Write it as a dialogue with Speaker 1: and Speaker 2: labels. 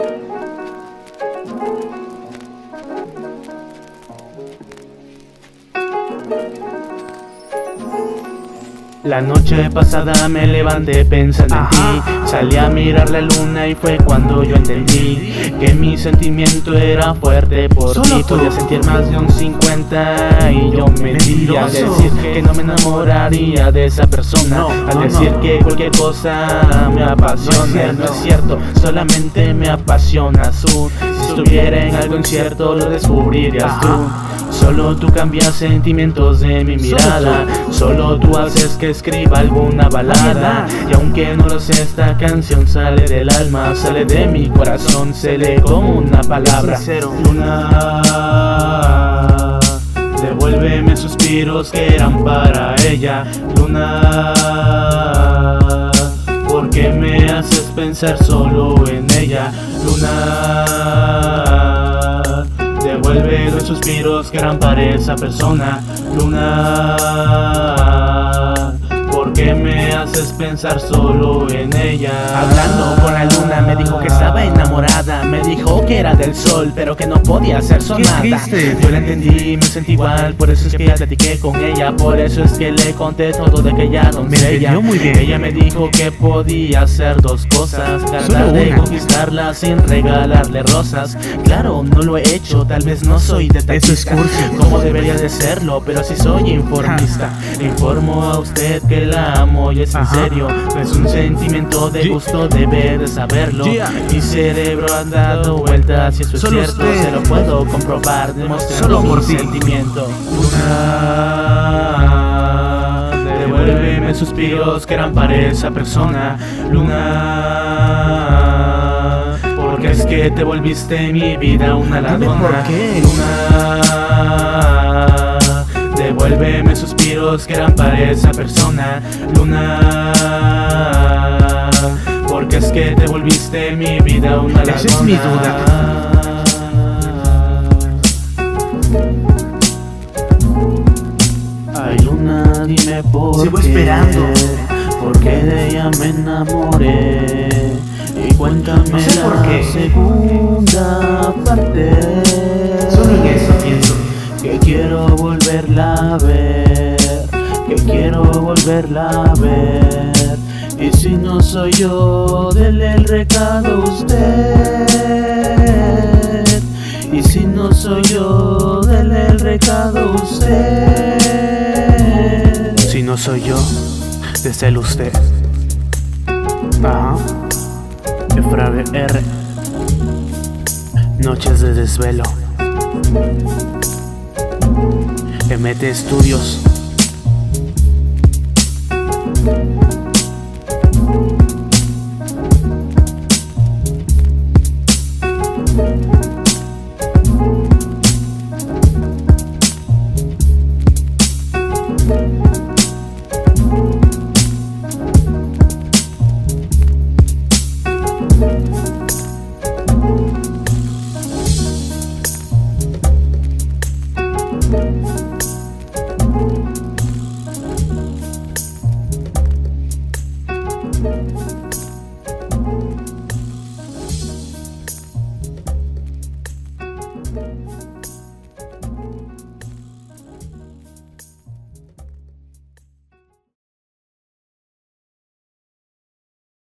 Speaker 1: Thank you. La noche pasada me levanté pensando en ti. Salí a mirar la luna y fue cuando yo entendí Que mi sentimiento era fuerte por ti. Podía sentir más de un 50 y yo mentía Al decir que no me enamoraría de esa persona. Al decir que cualquier cosa me apasiona. No es cierto, solamente me apasiona su estuviera en algo incierto lo descubrirías tú. Solo tú cambias sentimientos de mi mirada. Solo tú haces que escriba alguna balada. Y aunque no lo sé, esta canción sale del alma Sale de mi corazón, se lee como una palabra. Luna Devuélveme suspiros que eran para ella. Luna pensar solo en ella. Luna Devuelve los suspiros que eran para esa persona. Luna ¿Por qué me haces pensar solo en ella?
Speaker 2: Hablando con la luna me dijo que estaba enamorada. Me dijo que era del sol pero que no podía hacer sonada.
Speaker 1: Yo la entendí, me sentí igual Por eso es que ya platiqué con ella. Por eso es que le conté todo de aquella doncella
Speaker 2: muy bien.
Speaker 1: Ella me dijo que podía hacer dos cosas. Tratar de conquistarla sin regalarle rosas. Claro, no lo he hecho, tal vez no soy detallista Como debería de serlo, pero sí soy informista. Informo a usted que la amo y es en serio. No es un sentimiento de gusto, debe de saberlo. Mi cerebro ha dado vueltas y eso es cierto Se lo puedo comprobar demostrando mi sentimiento. Luna Devuélveme suspiros que eran para esa persona. Luna Porque es que te volviste mi vida una ladrona.
Speaker 2: ¿Por qué?
Speaker 1: Luna Devuélveme suspiros que eran para esa persona Luna Porque es que te volviste mi vida una
Speaker 2: Esa es mi duda.
Speaker 1: Ay Luna, dime por
Speaker 2: Sigo
Speaker 1: qué
Speaker 2: esperando.
Speaker 1: Porque de ella me enamoré Y cuéntame
Speaker 2: No sé por
Speaker 1: la
Speaker 2: qué.
Speaker 1: segunda parte
Speaker 2: Solo en
Speaker 1: volverla a ver, que quiero volverla a ver. Y si no soy yo, dele el recado a usted. Y si no soy yo, dele el recado a usted.
Speaker 2: Si no soy yo, desde usted Ajá
Speaker 1: Efrabe R.
Speaker 2: Noches de desvelo MT Studios.